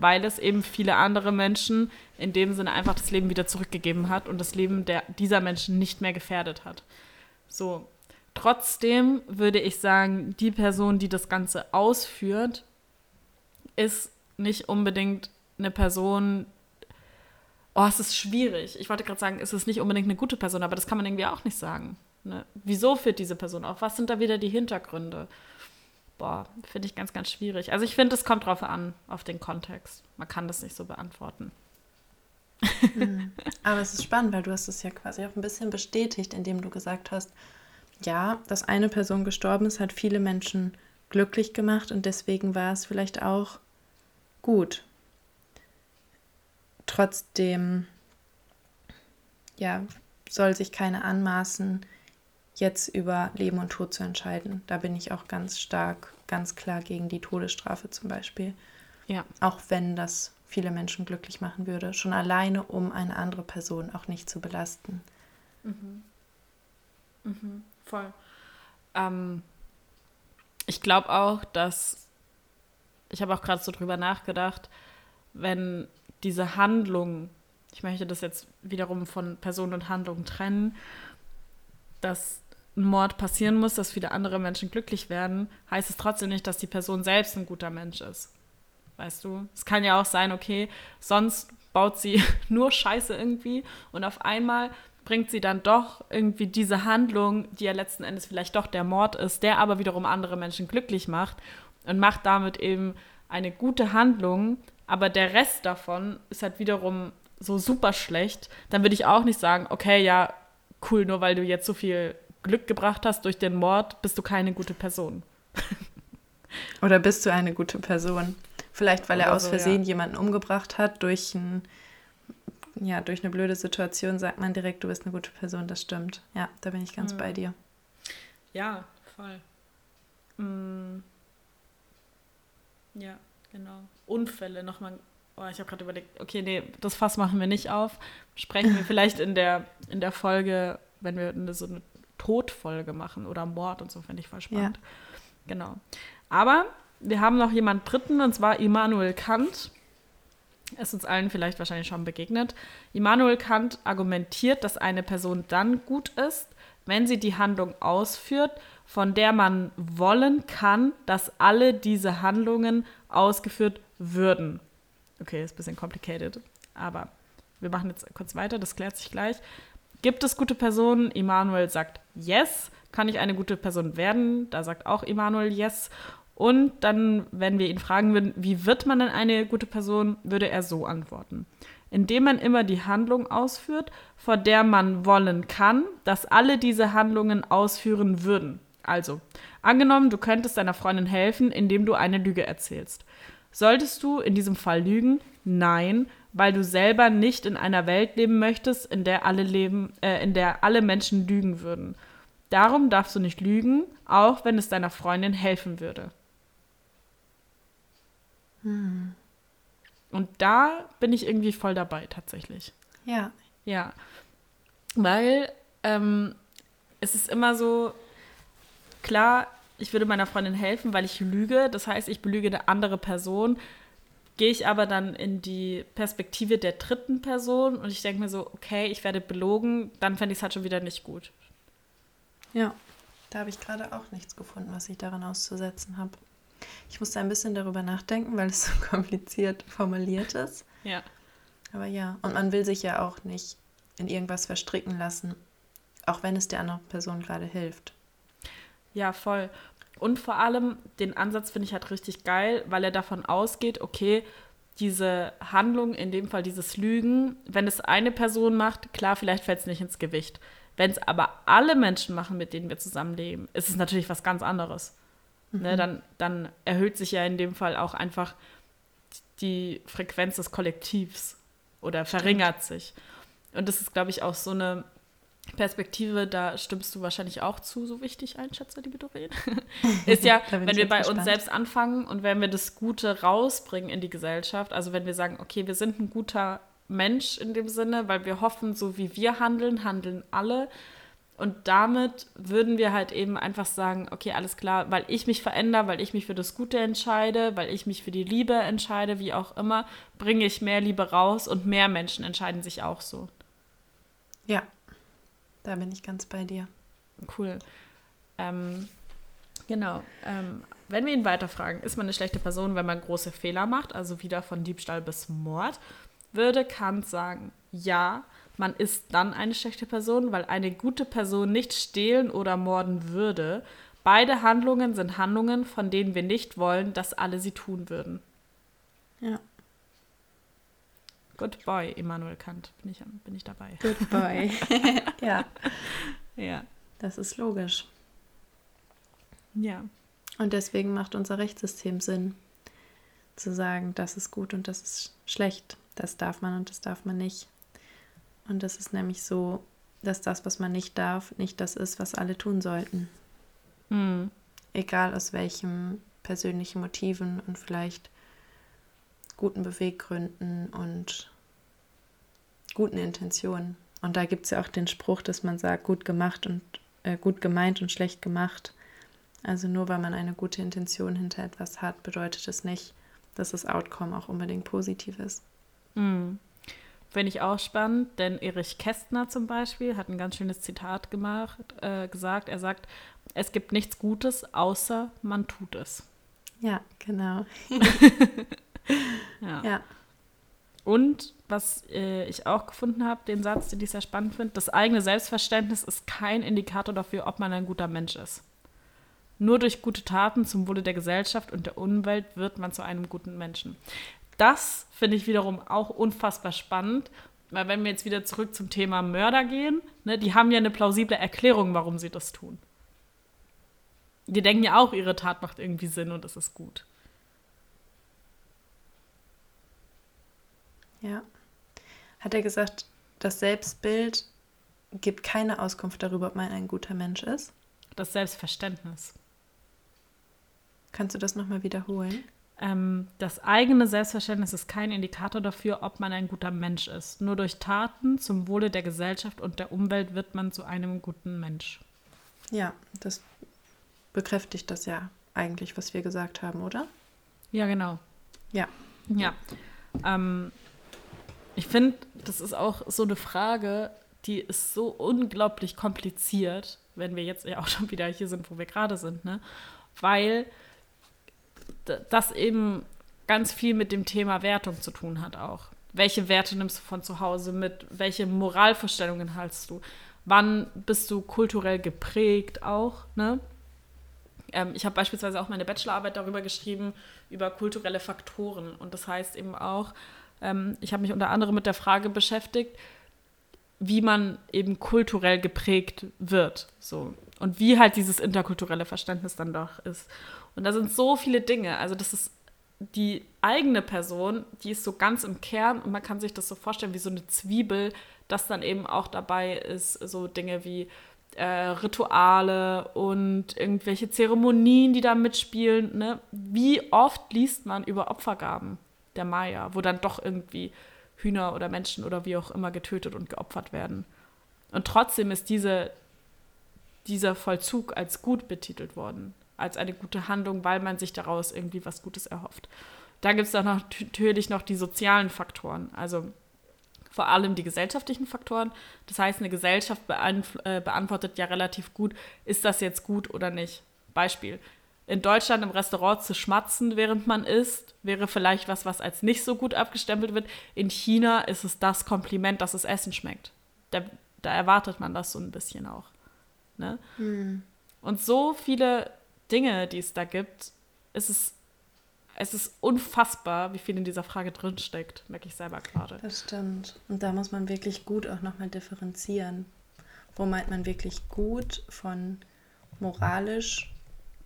Weil es eben viele andere Menschen in dem Sinne einfach das Leben wieder zurückgegeben hat und das Leben der, dieser Menschen nicht mehr gefährdet hat. So, Trotzdem würde ich sagen, die Person, die das Ganze ausführt, ist nicht unbedingt eine Person. Oh, es ist schwierig. Ich wollte gerade sagen, es ist nicht unbedingt eine gute Person, aber das kann man irgendwie auch nicht sagen. Ne? Wieso führt diese Person auf? Was sind da wieder die Hintergründe? Boah, finde ich ganz, ganz schwierig. Also ich finde, es kommt drauf an, auf den Kontext. Man kann das nicht so beantworten. Mhm. Aber es ist spannend, weil du hast es ja quasi auch ein bisschen bestätigt, indem du gesagt hast, ja, dass eine Person gestorben ist, hat viele Menschen glücklich gemacht und deswegen war es vielleicht auch gut. Trotzdem, ja, soll sich keiner anmaßen, jetzt über Leben und Tod zu entscheiden. Da bin ich auch ganz stark, ganz klar gegen die Todesstrafe zum Beispiel. Ja. Auch wenn das viele Menschen glücklich machen würde. Schon alleine, um eine andere Person auch nicht zu belasten. Mhm. Mhm. Voll. Ähm, ich glaube auch, dass ich habe auch gerade so drüber nachgedacht, wenn diese Handlung, ich möchte das jetzt wiederum von Person und Handlung trennen, dass ein Mord passieren muss, dass viele andere Menschen glücklich werden, heißt es trotzdem nicht, dass die Person selbst ein guter Mensch ist. Weißt du? Es kann ja auch sein, okay, sonst baut sie [LAUGHS] nur Scheiße irgendwie und auf einmal bringt sie dann doch irgendwie diese Handlung, die ja letzten Endes vielleicht doch der Mord ist, der aber wiederum andere Menschen glücklich macht und macht damit eben eine gute Handlung, aber der Rest davon ist halt wiederum so super schlecht, dann würde ich auch nicht sagen, okay, ja, cool, nur weil du jetzt so viel Glück gebracht hast durch den Mord, bist du keine gute Person. [LAUGHS] Oder bist du eine gute Person? Vielleicht, weil Oder er aus Versehen ja. jemanden umgebracht hat durch ein ja, durch eine blöde Situation sagt man direkt, du bist eine gute Person, das stimmt. Ja, da bin ich ganz mhm. bei dir. Ja, voll. Mhm. Ja, genau. Unfälle nochmal. Oh, ich habe gerade überlegt, okay, nee, das Fass machen wir nicht auf. Sprechen wir [LAUGHS] vielleicht in der, in der Folge, wenn wir so eine Todfolge machen oder Mord und so, fände ich voll spannend. Ja. Genau. Aber wir haben noch jemand Dritten, und zwar Immanuel Kant. Ist uns allen vielleicht wahrscheinlich schon begegnet. Immanuel Kant argumentiert, dass eine Person dann gut ist, wenn sie die Handlung ausführt, von der man wollen kann, dass alle diese Handlungen ausgeführt würden. Okay, ist ein bisschen complicated, aber wir machen jetzt kurz weiter, das klärt sich gleich. Gibt es gute Personen? Immanuel sagt yes. Kann ich eine gute Person werden? Da sagt auch Immanuel yes. Und dann, wenn wir ihn fragen würden, wie wird man denn eine gute Person, würde er so antworten. Indem man immer die Handlung ausführt, vor der man wollen kann, dass alle diese Handlungen ausführen würden. Also, angenommen, du könntest deiner Freundin helfen, indem du eine Lüge erzählst. Solltest du in diesem Fall lügen? Nein, weil du selber nicht in einer Welt leben möchtest, in der alle leben, äh, in der alle Menschen lügen würden. Darum darfst du nicht lügen, auch wenn es deiner Freundin helfen würde. Hm. Und da bin ich irgendwie voll dabei, tatsächlich. Ja. Ja. Weil ähm, es ist immer so, klar, ich würde meiner Freundin helfen, weil ich lüge. Das heißt, ich belüge eine andere Person. Gehe ich aber dann in die Perspektive der dritten Person und ich denke mir so, okay, ich werde belogen, dann fände ich es halt schon wieder nicht gut. Ja, da habe ich gerade auch nichts gefunden, was ich daran auszusetzen habe. Ich musste ein bisschen darüber nachdenken, weil es so [LAUGHS] kompliziert formuliert ist. Ja. Aber ja, und man will sich ja auch nicht in irgendwas verstricken lassen, auch wenn es der anderen Person gerade hilft. Ja, voll. Und vor allem den Ansatz finde ich halt richtig geil, weil er davon ausgeht, okay, diese Handlung, in dem Fall dieses Lügen, wenn es eine Person macht, klar, vielleicht fällt es nicht ins Gewicht. Wenn es aber alle Menschen machen, mit denen wir zusammenleben, ist es natürlich was ganz anderes. Ne, mhm. Ne, dann, dann erhöht sich ja in dem Fall auch einfach die Frequenz des Kollektivs oder verringert sich. Und das ist, glaube ich, auch so eine Perspektive, da stimmst du wahrscheinlich auch zu, so wichtig einschätze, liebe Doreen, [LAUGHS] ist ja, [LAUGHS] wenn wir bei gespannt. uns selbst anfangen und wenn wir das Gute rausbringen in die Gesellschaft, also wenn wir sagen, okay, wir sind ein guter Mensch in dem Sinne, weil wir hoffen, so wie wir handeln, handeln alle. Und damit würden wir halt eben einfach sagen, okay, alles klar, weil ich mich verändere, weil ich mich für das Gute entscheide, weil ich mich für die Liebe entscheide, wie auch immer, bringe ich mehr Liebe raus und mehr Menschen entscheiden sich auch so. Ja, da bin ich ganz bei dir. Cool. Ähm, genau. Ähm, wenn wir ihn weiterfragen, ist man eine schlechte Person, wenn man große Fehler macht, also wieder von Diebstahl bis Mord, würde Kant sagen, ja, man ist dann eine schlechte Person, weil eine gute Person nicht stehlen oder morden würde. Beide Handlungen sind Handlungen, von denen wir nicht wollen, dass alle sie tun würden. Ja. Good boy, Immanuel Kant, bin ich, bin ich dabei. Good boy. [LAUGHS] ja. Ja. Das ist logisch. Ja. Und deswegen macht unser Rechtssystem Sinn, zu sagen, das ist gut und das ist schlecht, das darf man und das darf man nicht. Und das ist nämlich so, dass das, was man nicht darf, nicht das ist, was alle tun sollten. Mhm. Egal aus welchen persönlichen Motiven und vielleicht guten Beweggründen und guten Intentionen. Und da gibt es ja auch den Spruch, dass man sagt, gut gemacht und äh, gut gemeint und schlecht gemacht. Also nur weil man eine gute Intention hinter etwas hat, bedeutet es nicht, dass das Outcome auch unbedingt positiv ist. Mhm. Finde ich auch spannend, denn Erich Kästner zum Beispiel hat ein ganz schönes Zitat gemacht, äh, gesagt. Er sagt, es gibt nichts Gutes, außer man tut es. Ja, genau. [LAUGHS] Ja. ja. Und was äh, ich auch gefunden habe, den Satz, den ich sehr spannend finde, das eigene Selbstverständnis ist kein Indikator dafür, ob man ein guter Mensch ist. Nur durch gute Taten zum Wohle der Gesellschaft und der Umwelt wird man zu einem guten Menschen. Das finde ich wiederum auch unfassbar spannend, weil wenn wir jetzt wieder zurück zum Thema Mörder gehen, ne, die haben ja eine plausible Erklärung, warum sie das tun. Die denken ja auch, ihre Tat macht irgendwie Sinn und es ist gut. Ja. Hat er gesagt, das Selbstbild gibt keine Auskunft darüber, ob man ein guter Mensch ist? Das Selbstverständnis. Kannst du das nochmal wiederholen? Ähm, das eigene Selbstverständnis ist kein Indikator dafür, ob man ein guter Mensch ist. Nur durch Taten zum Wohle der Gesellschaft und der Umwelt wird man zu einem guten Mensch. Ja, das bekräftigt das ja eigentlich, was wir gesagt haben, oder? Ja, genau. Ja. Ja. Ähm, finde, das ist auch so eine Frage, die ist so unglaublich kompliziert, wenn wir jetzt ja auch schon wieder hier sind, wo wir gerade sind, ne? Weil das eben ganz viel mit dem Thema Wertung zu tun hat auch. Welche Werte nimmst du von zu Hause mit? Welche Moralvorstellungen hältst du? Wann bist du kulturell geprägt auch, ne? Ähm, ich habe beispielsweise auch meine Bachelorarbeit darüber geschrieben, über kulturelle Faktoren. Und das heißt eben auch, ähm, ich habe mich unter anderem mit der Frage beschäftigt, wie man eben kulturell geprägt wird. So. Und wie halt dieses interkulturelle Verständnis dann doch ist. Und da sind so viele Dinge. Also, das ist die eigene Person, die ist so ganz im Kern und man kann sich das so vorstellen wie so eine Zwiebel, dass dann eben auch dabei ist, so Dinge wie äh, Rituale und irgendwelche Zeremonien, die da mitspielen. Ne? Wie oft liest man über Opfergaben der Maya, wo dann doch irgendwie Hühner oder Menschen oder wie auch immer getötet und geopfert werden. Und trotzdem ist diese, dieser Vollzug als gut betitelt worden, als eine gute Handlung, weil man sich daraus irgendwie was Gutes erhofft. Da gibt es dann natürlich noch die sozialen Faktoren, also vor allem die gesellschaftlichen Faktoren. Das heißt, eine Gesellschaft äh, beantwortet ja relativ gut, ist das jetzt gut oder nicht. Beispiel, in Deutschland im Restaurant zu schmatzen, während man isst, wäre vielleicht was, was als nicht so gut abgestempelt wird. In China ist es das Kompliment, dass das Essen schmeckt. Da, da erwartet man das so ein bisschen auch. Ne? Hm. Und so viele Dinge, die es da gibt, ist es, es ist unfassbar, wie viel in dieser Frage drinsteckt, merke ich selber gerade. Das stimmt. Und da muss man wirklich gut auch nochmal differenzieren. Wo meint man wirklich gut von moralisch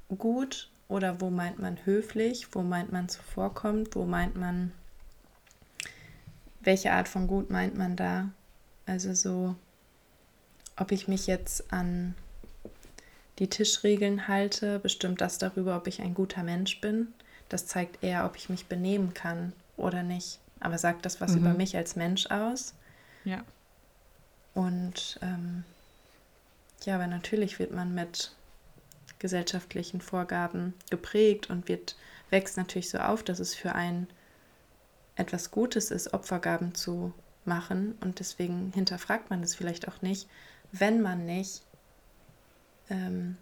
gut oder wo meint man höflich, wo meint man zuvorkommt, wo meint man, welche Art von gut meint man da? Also so, ob ich mich jetzt an die Tischregeln halte, bestimmt das darüber, ob ich ein guter Mensch bin. Das zeigt eher, ob ich mich benehmen kann oder nicht. Aber sagt das was mhm. über mich als Mensch aus? Ja. Und ähm, ja, aber natürlich wird man mit gesellschaftlichen Vorgaben geprägt und wird, wächst natürlich so auf, dass es für einen etwas Gutes ist, Opfergaben zu machen. Und deswegen hinterfragt man das vielleicht auch nicht, wenn man nicht ähm,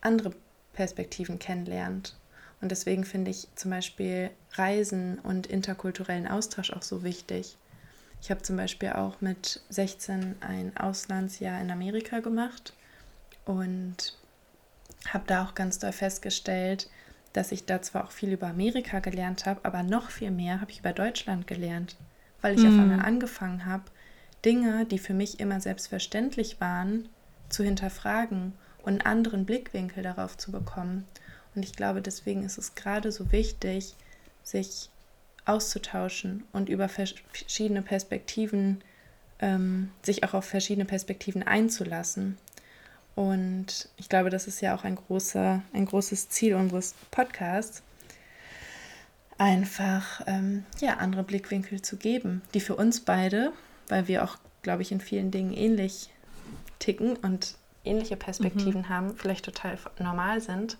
andere Perspektiven kennenlernt. Und deswegen finde ich zum Beispiel Reisen und interkulturellen Austausch auch so wichtig. Ich habe zum Beispiel auch mit 16 ein Auslandsjahr in Amerika gemacht und habe da auch ganz doll festgestellt, dass ich da zwar auch viel über Amerika gelernt habe, aber noch viel mehr habe ich über Deutschland gelernt, weil ich mm. auf einmal mhm. angefangen habe, Dinge, die für mich immer selbstverständlich waren, zu hinterfragen und einen anderen Blickwinkel darauf zu bekommen. Und ich glaube, deswegen ist es gerade so wichtig, sich auszutauschen und über verschiedene Perspektiven, ähm, sich auch auf verschiedene Perspektiven einzulassen. Und ich glaube, das ist ja auch ein, großer, ein großes Ziel unseres Podcasts, einfach ähm, ja, andere Blickwinkel zu geben, die für uns beide, weil wir auch, glaube ich, in vielen Dingen ähnlich ticken und ähnliche Perspektiven mhm. haben, vielleicht total normal sind,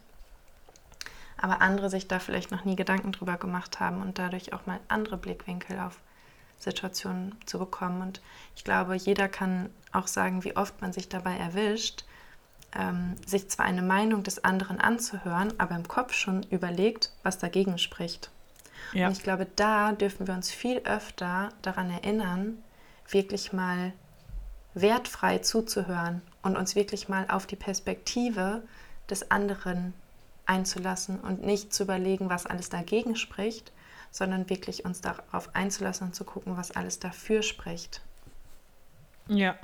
aber andere sich da vielleicht noch nie Gedanken drüber gemacht haben und dadurch auch mal andere Blickwinkel auf Situationen zu bekommen. Und ich glaube, jeder kann auch sagen, wie oft man sich dabei erwischt, ähm, sich zwar eine Meinung des anderen anzuhören, aber im Kopf schon überlegt, was dagegen spricht. Ja. Und ich glaube, da dürfen wir uns viel öfter daran erinnern, wirklich mal wertfrei zuzuhören und uns wirklich mal auf die Perspektive des anderen einzulassen und nicht zu überlegen, was alles dagegen spricht, sondern wirklich uns darauf einzulassen und zu gucken, was alles dafür spricht. Ja,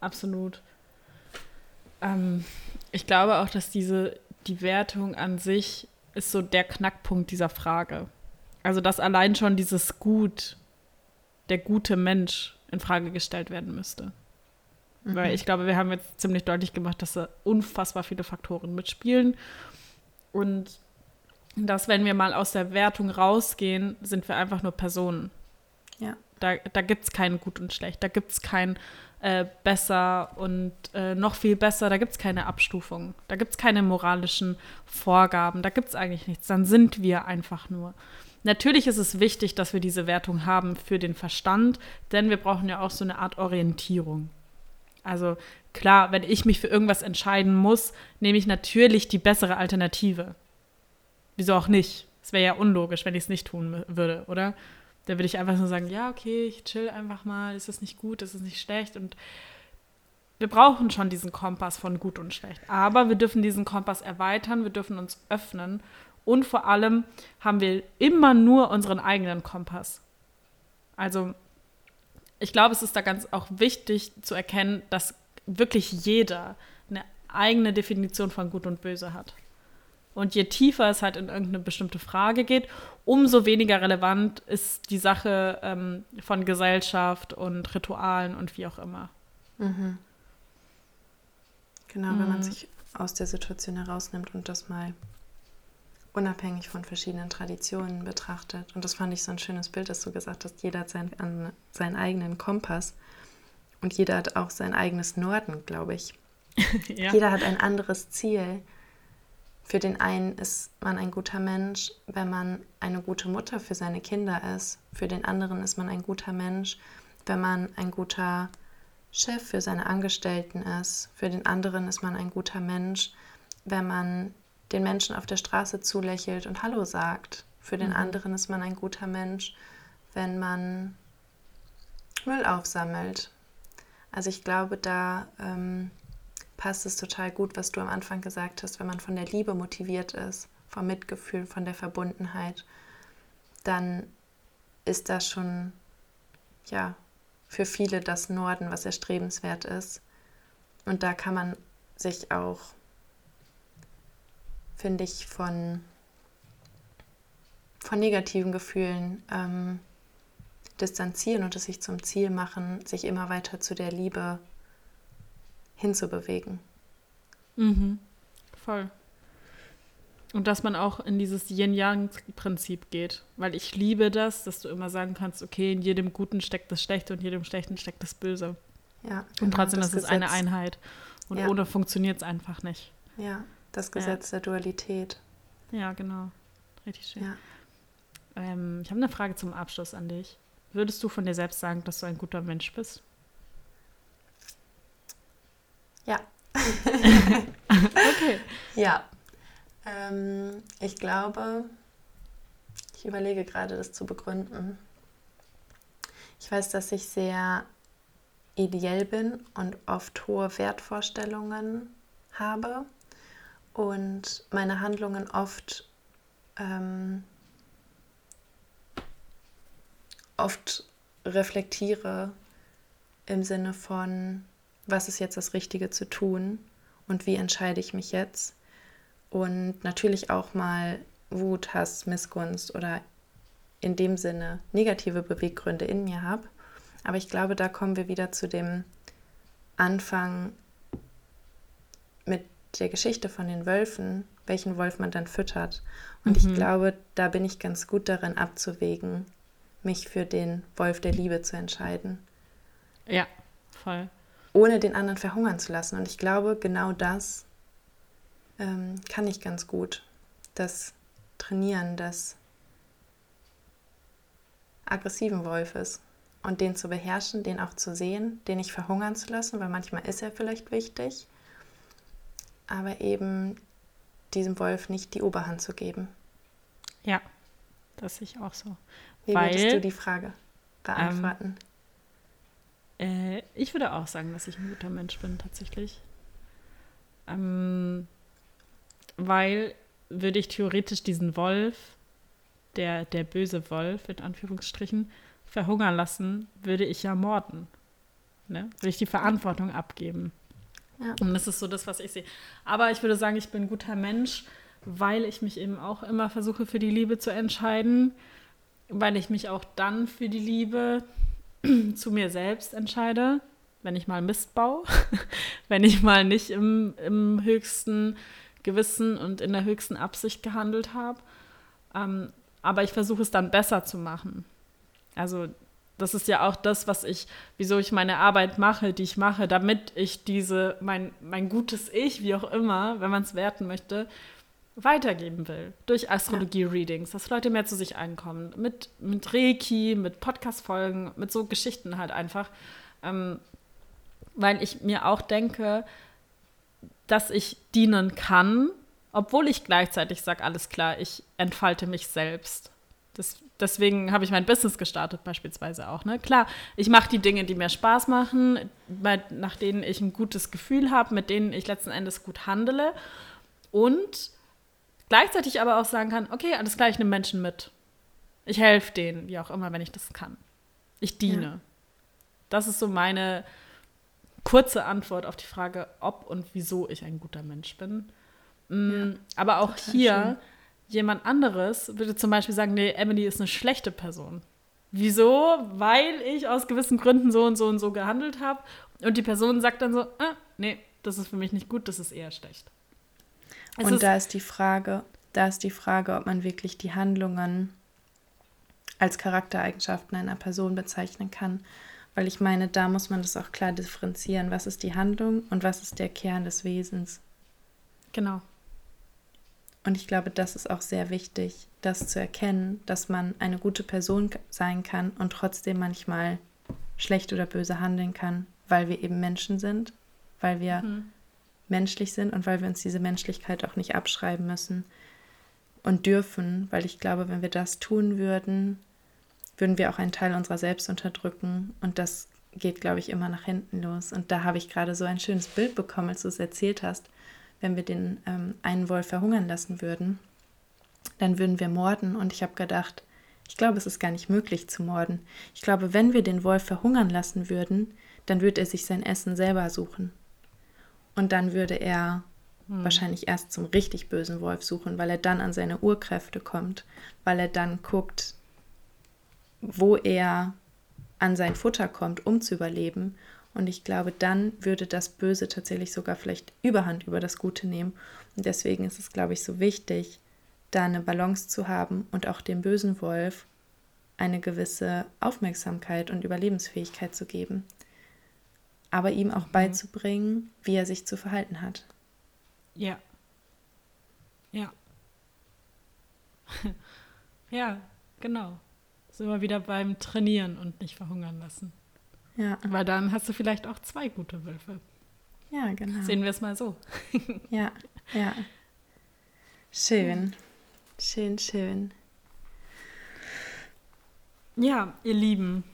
absolut. Ähm, ich glaube auch, dass diese, die Wertung an sich ist so der Knackpunkt dieser Frage. Also, dass allein schon dieses Gut, der gute Mensch in Frage gestellt werden müsste. Mhm. Weil ich glaube, wir haben jetzt ziemlich deutlich gemacht, dass da unfassbar viele Faktoren mitspielen. Und dass, wenn wir mal aus der Wertung rausgehen, sind wir einfach nur Personen. Ja. Da, da gibt es kein Gut und Schlecht. Da gibt es kein äh, besser und äh, noch viel besser. Da gibt es keine Abstufung. Da gibt es keine moralischen Vorgaben. Da gibt es eigentlich nichts. Dann sind wir einfach nur. Natürlich ist es wichtig, dass wir diese Wertung haben für den Verstand, denn wir brauchen ja auch so eine Art Orientierung. Also klar, wenn ich mich für irgendwas entscheiden muss, nehme ich natürlich die bessere Alternative. Wieso auch nicht? Es wäre ja unlogisch, wenn ich es nicht tun würde, oder? Da würde ich einfach nur sagen, ja, okay, ich chill einfach mal, ist es nicht gut, ist es nicht schlecht und wir brauchen schon diesen Kompass von gut und schlecht. Aber wir dürfen diesen Kompass erweitern, wir dürfen uns öffnen und vor allem haben wir immer nur unseren eigenen Kompass. Also ich glaube, es ist da ganz auch wichtig zu erkennen, dass wirklich jeder eine eigene Definition von Gut und Böse hat. Und je tiefer es halt in irgendeine bestimmte Frage geht, umso weniger relevant ist die Sache ähm, von Gesellschaft und Ritualen und wie auch immer. Mhm. Genau, mhm. wenn man mhm. sich aus der Situation herausnimmt und das mal unabhängig von verschiedenen Traditionen betrachtet. Und das fand ich so ein schönes Bild, dass du gesagt hast, jeder hat sein, an, seinen eigenen Kompass und jeder hat auch sein eigenes Norden, glaube ich. [LAUGHS] ja. Jeder hat ein anderes Ziel. Für den einen ist man ein guter Mensch, wenn man eine gute Mutter für seine Kinder ist. Für den anderen ist man ein guter Mensch, wenn man ein guter Chef für seine Angestellten ist. Für den anderen ist man ein guter Mensch, wenn man den Menschen auf der Straße zulächelt und Hallo sagt. Für den mhm. anderen ist man ein guter Mensch, wenn man Müll aufsammelt. Also ich glaube, da ähm, passt es total gut, was du am Anfang gesagt hast, wenn man von der Liebe motiviert ist, vom Mitgefühl, von der Verbundenheit, dann ist das schon ja für viele das Norden, was erstrebenswert ist. Und da kann man sich auch, finde ich, von, von negativen Gefühlen ähm, distanzieren und es sich zum Ziel machen, sich immer weiter zu der Liebe hinzubewegen. Mhm. Voll. Und dass man auch in dieses Yin-Yang-Prinzip geht. Weil ich liebe das, dass du immer sagen kannst, okay, in jedem Guten steckt das Schlechte und in jedem Schlechten steckt das Böse. Ja, genau, und trotzdem das ist es eine Einheit. Und ja. ohne funktioniert es einfach nicht. Ja, das Gesetz ja. der Dualität. Ja, genau. Richtig schön. Ja. Ähm, ich habe eine Frage zum Abschluss an dich. Würdest du von dir selbst sagen, dass du ein guter Mensch bist? Ja. [LAUGHS] okay. Ja. Ähm, ich glaube, ich überlege gerade, das zu begründen. Ich weiß, dass ich sehr ideell bin und oft hohe Wertvorstellungen habe und meine Handlungen oft ähm, oft reflektiere im Sinne von was ist jetzt das Richtige zu tun und wie entscheide ich mich jetzt. Und natürlich auch mal Wut, Hass, Missgunst oder in dem Sinne negative Beweggründe in mir habe. Aber ich glaube, da kommen wir wieder zu dem Anfang mit der Geschichte von den Wölfen, welchen Wolf man dann füttert. Und mhm. ich glaube, da bin ich ganz gut darin abzuwägen, mich für den Wolf der Liebe zu entscheiden. Ja, voll ohne den anderen verhungern zu lassen. Und ich glaube, genau das ähm, kann ich ganz gut. Das Trainieren des aggressiven Wolfes und den zu beherrschen, den auch zu sehen, den nicht verhungern zu lassen, weil manchmal ist er vielleicht wichtig, aber eben diesem Wolf nicht die Oberhand zu geben. Ja, das sehe ich auch so. Wie weil, würdest du die Frage beantworten? Ähm, äh, ich würde auch sagen, dass ich ein guter Mensch bin, tatsächlich. Ähm, weil würde ich theoretisch diesen Wolf, der, der böse Wolf, in Anführungsstrichen, verhungern lassen, würde ich ja morden. Ne? Würde ich die Verantwortung abgeben. Ja. Und das ist so das, was ich sehe. Aber ich würde sagen, ich bin ein guter Mensch, weil ich mich eben auch immer versuche, für die Liebe zu entscheiden, weil ich mich auch dann für die Liebe [CLEARS THROAT] zu mir selbst entscheide, wenn ich mal Mist baue, [LAUGHS] wenn ich mal nicht im, im höchsten Gewissen und in der höchsten Absicht gehandelt habe. Ähm, aber ich versuche es dann besser zu machen. Also das ist ja auch das, was ich, wieso ich meine Arbeit mache, die ich mache, damit ich diese, mein, mein gutes Ich, wie auch immer, wenn man es werten möchte, weitergeben will. Durch Astrologie-Readings, dass Leute mehr zu sich einkommen. Mit, mit Reiki, mit Podcast-Folgen, mit so Geschichten halt einfach. Ähm, weil ich mir auch denke, dass ich dienen kann, obwohl ich gleichzeitig sage, alles klar, ich entfalte mich selbst. Das, deswegen habe ich mein Business gestartet beispielsweise auch. Ne? Klar, ich mache die Dinge, die mir Spaß machen, bei, nach denen ich ein gutes Gefühl habe, mit denen ich letzten Endes gut handele. Und gleichzeitig aber auch sagen kann, okay, alles klar, ich nehme Menschen mit. Ich helfe denen, wie auch immer, wenn ich das kann. Ich diene. Ja. Das ist so meine kurze Antwort auf die Frage, ob und wieso ich ein guter Mensch bin. Mm, ja, aber auch hier, schön. jemand anderes würde zum Beispiel sagen, nee, Emily ist eine schlechte Person. Wieso? Weil ich aus gewissen Gründen so und so und so gehandelt habe. Und die Person sagt dann so, ah, nee, das ist für mich nicht gut, das ist eher schlecht. Es und ist da ist die Frage, da ist die Frage, ob man wirklich die Handlungen als Charaktereigenschaften einer Person bezeichnen kann. Weil ich meine, da muss man das auch klar differenzieren. Was ist die Handlung und was ist der Kern des Wesens? Genau. Und ich glaube, das ist auch sehr wichtig, das zu erkennen, dass man eine gute Person sein kann und trotzdem manchmal schlecht oder böse handeln kann, weil wir eben Menschen sind, weil wir mhm. Menschlich sind und weil wir uns diese Menschlichkeit auch nicht abschreiben müssen und dürfen, weil ich glaube, wenn wir das tun würden, würden wir auch einen Teil unserer selbst unterdrücken und das geht, glaube ich, immer nach hinten los. Und da habe ich gerade so ein schönes Bild bekommen, als du es erzählt hast wenn wir den ähm, einen Wolf verhungern lassen würden, dann würden wir morden. Und ich habe gedacht, ich glaube, es ist gar nicht möglich zu morden. Ich glaube, wenn wir den Wolf verhungern lassen würden, dann würde er sich sein Essen selber suchen. Und dann würde er hm. wahrscheinlich erst zum richtig bösen Wolf suchen, weil er dann an seine Urkräfte kommt, weil er dann guckt, wo er an sein Futter kommt, um zu überleben. Und ich glaube, dann würde das Böse tatsächlich sogar vielleicht Überhand über das Gute nehmen. Und deswegen ist es, glaube ich, so wichtig, da eine Balance zu haben und auch dem bösen Wolf eine gewisse Aufmerksamkeit und Überlebensfähigkeit zu geben. Aber ihm auch mhm. beizubringen, wie er sich zu verhalten hat. Ja. Ja. [LAUGHS] ja, genau. Sind wir wieder beim Trainieren und nicht verhungern lassen. Ja. Weil dann hast du vielleicht auch zwei gute Wölfe. Ja, genau. Sehen wir es mal so. [LAUGHS] ja, ja. Schön. Schön, schön. Ja, ihr Lieben.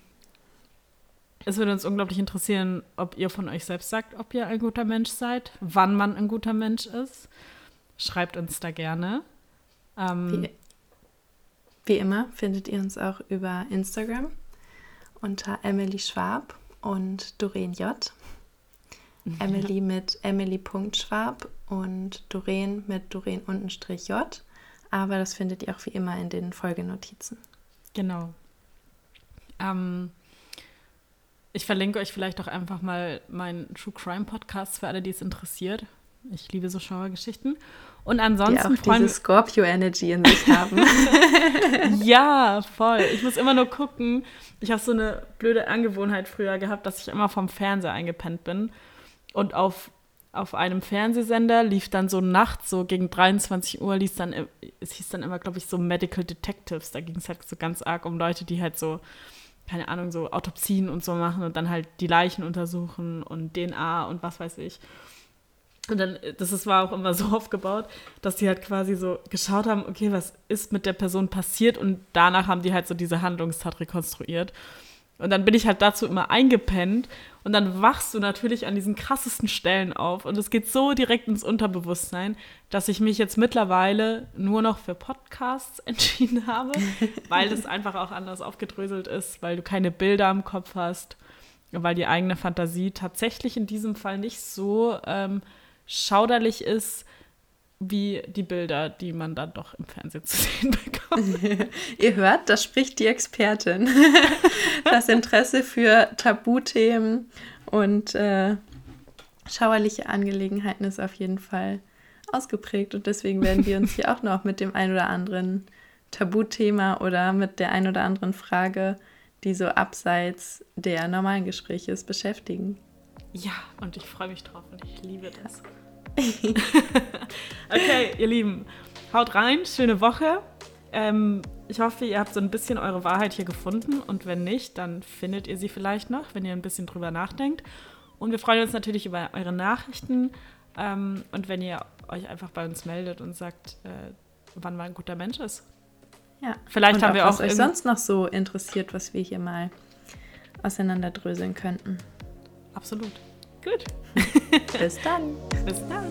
Es würde uns unglaublich interessieren, ob ihr von euch selbst sagt, ob ihr ein guter Mensch seid, wann man ein guter Mensch ist. Schreibt uns da gerne. Ähm, wie, wie immer findet ihr uns auch über Instagram unter Emily Schwab und Doreen J. [LAUGHS] Emily mit Emily.schwab und Doreen mit Doreen-J. Aber das findet ihr auch wie immer in den Folgenotizen. Genau. Ähm, ich verlinke euch vielleicht auch einfach mal meinen True Crime Podcast für alle, die es interessiert. Ich liebe so Schauergeschichten. Und ansonsten. Die auch diese Scorpio-Energy in sich haben. [LAUGHS] ja, voll. Ich muss immer nur gucken. Ich habe so eine blöde Angewohnheit früher gehabt, dass ich immer vom Fernseher eingepennt bin. Und auf, auf einem Fernsehsender lief dann so nachts, so gegen 23 Uhr, lief dann, es hieß dann immer, glaube ich, so Medical Detectives. Da ging es halt so ganz arg um Leute, die halt so keine Ahnung, so Autopsien und so machen und dann halt die Leichen untersuchen und DNA und was weiß ich. Und dann, das ist, war auch immer so [LAUGHS] aufgebaut, dass die halt quasi so geschaut haben, okay, was ist mit der Person passiert? Und danach haben die halt so diese Handlungstat rekonstruiert. Und dann bin ich halt dazu immer eingepennt und dann wachst du natürlich an diesen krassesten Stellen auf und es geht so direkt ins Unterbewusstsein, dass ich mich jetzt mittlerweile nur noch für Podcasts [LAUGHS] entschieden habe, weil das einfach auch anders aufgedröselt ist, weil du keine Bilder im Kopf hast, weil die eigene Fantasie tatsächlich in diesem Fall nicht so ähm, schauderlich ist wie die Bilder, die man dann doch im Fernsehen zu [LAUGHS] sehen bekommt. [LAUGHS] Ihr hört, da spricht die Expertin. [LAUGHS] das Interesse für Tabuthemen und äh, schauerliche Angelegenheiten ist auf jeden Fall ausgeprägt und deswegen werden wir uns hier auch noch mit dem ein oder anderen Tabuthema oder mit der ein oder anderen Frage die so abseits der normalen Gespräche ist, beschäftigen. Ja, und ich freue mich drauf und ich liebe das. [LAUGHS] okay, ihr Lieben, haut rein, schöne Woche. Ähm, ich hoffe, ihr habt so ein bisschen eure Wahrheit hier gefunden und wenn nicht, dann findet ihr sie vielleicht noch, wenn ihr ein bisschen drüber nachdenkt. Und wir freuen uns natürlich über eure Nachrichten ähm, und wenn ihr euch einfach bei uns meldet und sagt, äh, wann man ein guter Mensch ist. Ja. Vielleicht Und haben wir was auch euch irgend- sonst noch so interessiert, was wir hier mal auseinanderdröseln könnten. Absolut. Gut. [LAUGHS] Bis dann. Bis dann.